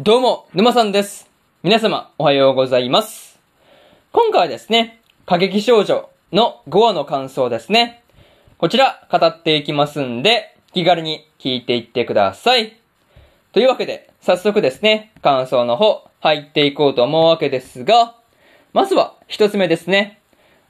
どうも、沼さんです。皆様、おはようございます。今回はですね、過激少女の5話の感想ですね。こちら、語っていきますんで、気軽に聞いていってください。というわけで、早速ですね、感想の方、入っていこうと思うわけですが、まずは、一つ目ですね。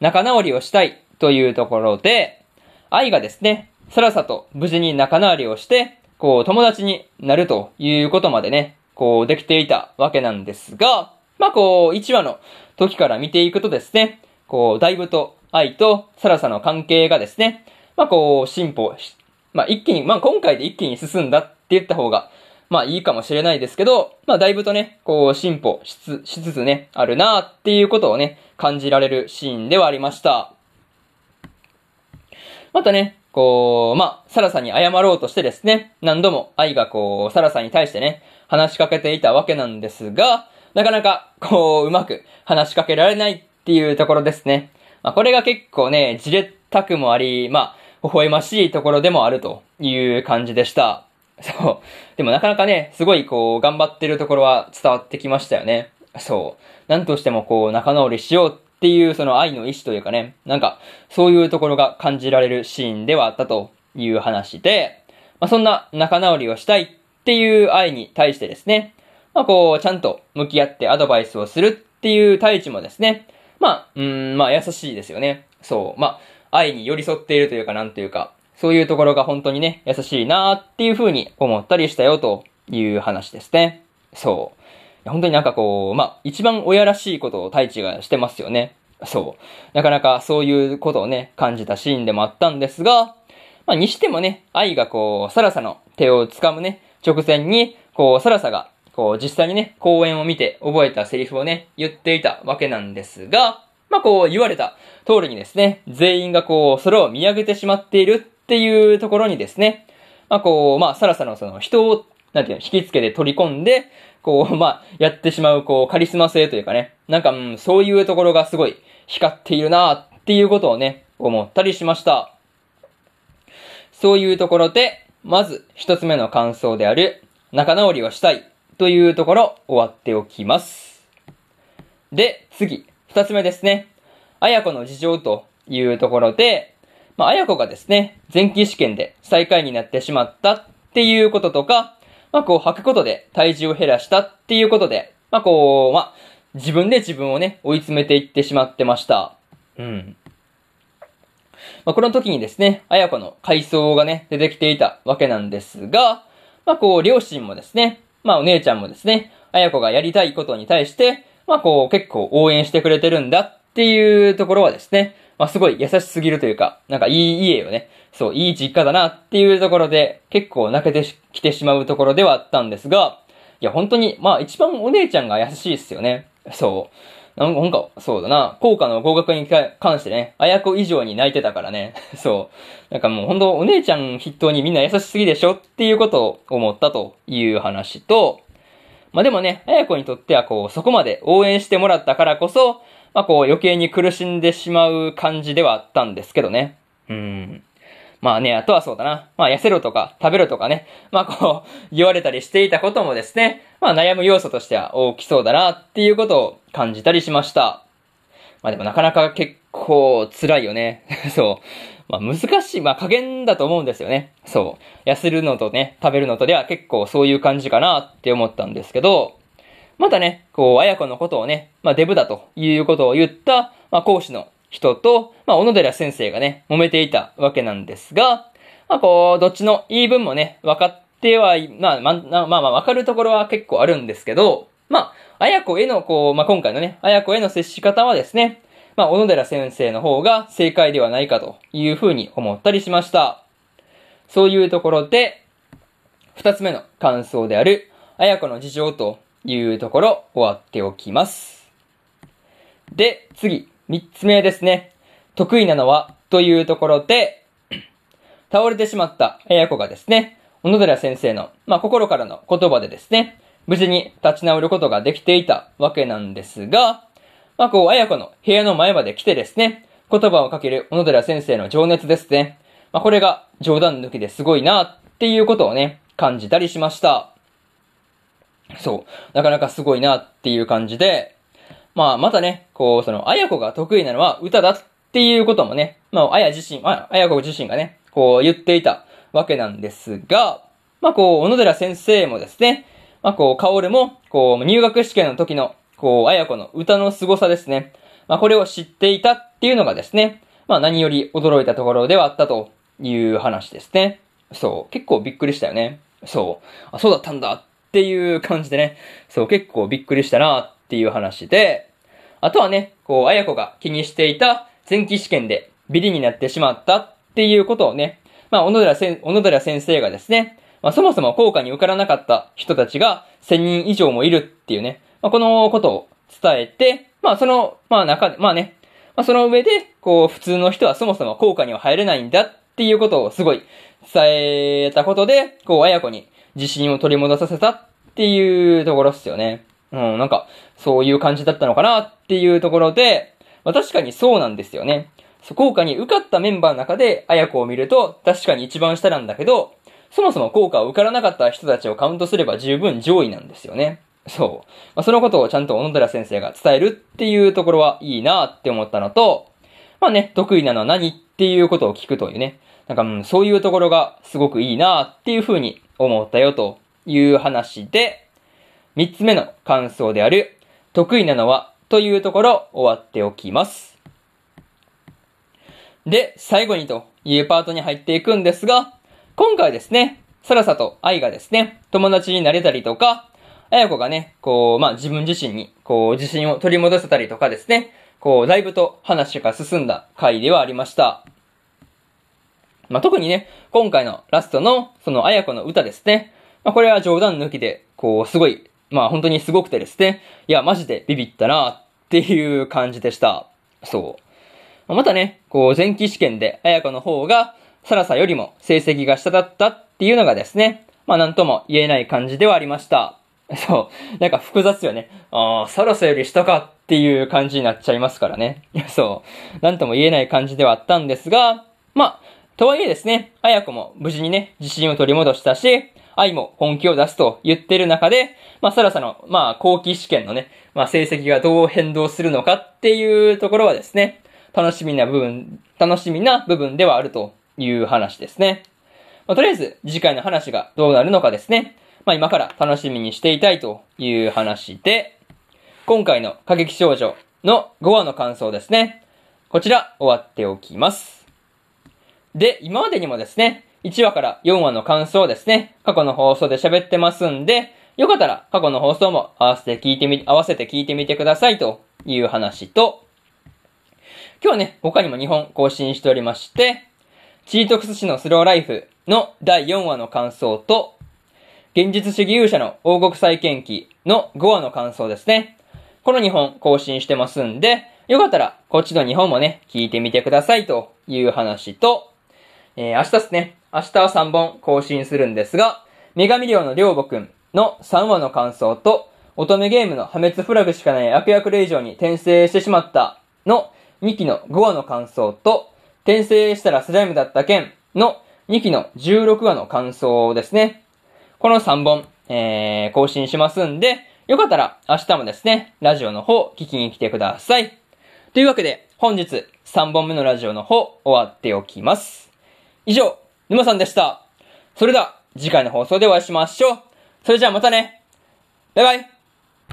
仲直りをしたいというところで、愛がですね、サラサと無事に仲直りをして、こう、友達になるということまでね、こう、できていたわけなんですが、まあ、こう、1話の時から見ていくとですね、こう、だいぶと愛とサラサの関係がですね、まあ、こう、進歩し、まあ、一気に、まあ、今回で一気に進んだって言った方が、まあ、いいかもしれないですけど、まあ、だいぶとね、こう、進歩しつしつつね、あるなっていうことをね、感じられるシーンではありました。またね、こう、まあ、サラサに謝ろうとしてですね、何度も愛がこう、サラサに対してね、話しかけていたわけなんですが、なかなか、こう、うまく話しかけられないっていうところですね。まあ、これが結構ね、じれったくもあり、まあ、微笑ましいところでもあるという感じでした。そう。でもなかなかね、すごいこう、頑張ってるところは伝わってきましたよね。そう。なんとしてもこう、仲直りしようっていうその愛の意志というかね、なんか、そういうところが感じられるシーンではあったという話で、まあ、そんな仲直りをしたいっていう愛に対してですね、まあこう、ちゃんと向き合ってアドバイスをするっていう太一もですね、まあ、うん、まあ優しいですよね。そう。まあ、愛に寄り添っているというかなんというか、そういうところが本当にね、優しいなーっていう風に思ったりしたよという話ですね。そう。本当になんかこう、まあ、一番親らしいことを太一がしてますよね。そう。なかなかそういうことをね、感じたシーンでもあったんですが、まあ、にしてもね、愛がこう、サラサの手を掴むね、直前に、こう、サラサが、こう、実際にね、公演を見て覚えたセリフをね、言っていたわけなんですが、まあ、こう、言われた通りにですね、全員がこう、それを見上げてしまっているっていうところにですね、まあ、こう、まあ、サラサのその、人を、なんていうの、引きつけて取り込んで、こう、まあ、やってしまう、こう、カリスマ性というかね、なんか、うん、そういうところがすごい光っているなっていうことをね、思ったりしました。そういうところで、まず一つ目の感想である、仲直りをしたいというところ終わっておきます。で、次、二つ目ですね。あやこの事情というところで、まあ、あやこがですね、前期試験で最下位になってしまったっていうこととか、まあ、こう、吐くことで体重を減らしたっていうことで、まあ、こう、まあ、自分で自分をね、追い詰めていってしまってました。うん。まあ、この時にですね、あやこの回想がね、出てきていたわけなんですが、まあ、こう、両親もですね、まあ、お姉ちゃんもですね、あやこがやりたいことに対して、まあ、こう、結構応援してくれてるんだっていうところはですね、まあ、すごい優しすぎるというか、なんかいい家よね。そう、いい実家だなっていうところで、結構泣けてきてしまうところではあったんですが、いや、本当に、まあ、一番お姉ちゃんが優しいですよね。そう。なんか、なんかそうだな、効果の合格に関してね、あやこ以上に泣いてたからね。そう。なんかもう本当お姉ちゃん筆頭にみんな優しすぎでしょっていうことを思ったという話と、まあでもね、あやこにとってはこう、そこまで応援してもらったからこそ、まあこう余計に苦しんでしまう感じではあったんですけどね。うん。まあね、あとはそうだな。まあ痩せろとか食べろとかね。まあこう、言われたりしていたこともですね、まあ悩む要素としては大きそうだなっていうことを感じたりしました。まあでもなかなか結構辛いよね。そう。まあ難しい、まあ加減だと思うんですよね。そう。痩せるのとね、食べるのとでは結構そういう感じかなって思ったんですけど、またね、こう、あやこのことをね、まあデブだということを言った、まあ講師の人と、まあ小野寺先生がね、揉めていたわけなんですが、まあこう、どっちの言い分もね、分かっては、まあま、まあ分かるところは結構あるんですけど、まあ、あやこへのこう、まあ今回のね、あやこへの接し方はですね、まあ小野寺先生の方が正解ではないかというふうに思ったりしました。そういうところで、二つ目の感想である、あやこの事情というところ終わっておきます。で、次、三つ目ですね。得意なのはというところで、倒れてしまったあやこがですね、小野寺先生の、まあ、心からの言葉でですね、無事に立ち直ることができていたわけなんですが、まあ、こう、あやこの部屋の前まで来てですね、言葉をかける小野寺先生の情熱ですね。まあ、これが冗談抜きですごいなっていうことをね、感じたりしました。そう。なかなかすごいなっていう感じで、まあ、またね、こう、その、あやこが得意なのは歌だっていうこともね、まあ、あや自身、あやこ自身がね、こう言っていたわけなんですが、まあ、こう、小野寺先生もですね、まあ、こう、かおるも、こう、入学試験の時の、こう、あやこの歌の凄さですね。まあ、これを知っていたっていうのがですね、まあ、何より驚いたところではあったという話ですね。そう、結構びっくりしたよね。そう、あ、そうだったんだっていう感じでね、そう、結構びっくりしたなっていう話で、あとはね、こう、あやこが気にしていた前期試験でビリになってしまったっていうことをね、まあ、小野寺先小野寺先生がですね、まあ、そもそも効果に受からなかった人たちが1000人以上もいるっていうね、まあ、このことを伝えて、まあ、その、まあ、中で、まあね、まあ、その上で、こう、普通の人はそもそも効果には入れないんだっていうことをすごい伝えたことで、こう、あやこに自信を取り戻させたっていうところっすよね。うん、なんか、そういう感じだったのかなっていうところで、まあ、確かにそうなんですよね。効果に受かったメンバーの中で、あやこを見ると、確かに一番下なんだけど、そもそも効果を受からなかった人たちをカウントすれば十分上位なんですよね。そう。まあ、そのことをちゃんと小野寺先生が伝えるっていうところはいいなって思ったのと、まあね、得意なのは何っていうことを聞くというね。なんか、うん、そういうところがすごくいいなっていうふうに思ったよという話で、三つ目の感想である、得意なのはというところ終わっておきます。で、最後にというパートに入っていくんですが、今回ですね、サラサと愛がですね、友達になれたりとか、あやこがね、こう、まあ、自分自身に、こう、自信を取り戻せたりとかですね、こう、だいぶと話が進んだ回ではありました。まあ、特にね、今回のラストの、その、あやこの歌ですね。まあ、これは冗談抜きで、こう、すごい、まあ、本当にすごくてですね。いや、マジでビビったなっていう感じでした。そう。またね、こう、前期試験で、あやこの方が、サラサよりも成績が下だったっていうのがですね、まあ、なんとも言えない感じではありました。そう。なんか複雑よね。ああ、サラサより下かっていう感じになっちゃいますからね。そう。なんとも言えない感じではあったんですが、まあ、とはいえですね、あやこも無事にね、自信を取り戻したし、愛も本気を出すと言ってる中で、まあ、サラサの、まあ、後期試験のね、まあ、成績がどう変動するのかっていうところはですね、楽しみな部分、楽しみな部分ではあるという話ですね。まあ、とりあえず、次回の話がどうなるのかですね、まあ、今から楽しみにしていたいという話で、今回の過激少女の5話の感想ですね。こちら終わっておきます。で、今までにもですね、1話から4話の感想ですね、過去の放送で喋ってますんで、よかったら過去の放送も合わせて聞いてみ、合わせて聞いてみてくださいという話と、今日はね、他にも2本更新しておりまして、チートクス氏のスローライフの第4話の感想と、現実主義勇者の王国再建記の5話の感想ですね。この2本更新してますんで、よかったらこっちの2本もね、聞いてみてくださいという話と、えー、明日ですね、明日は3本更新するんですが、女神寮の寮母くんの3話の感想と、乙女ゲームの破滅フラグしかない悪役令状に転生してしまったの2期の5話の感想と、転生したらスライムだった件の2期の16話の感想ですね。この3本、えー、更新しますんで、よかったら明日もですね、ラジオの方聞きに来てください。というわけで、本日3本目のラジオの方終わっておきます。以上、沼さんでした。それでは、次回の放送でお会いしましょう。それじゃあまたね。バイバイ。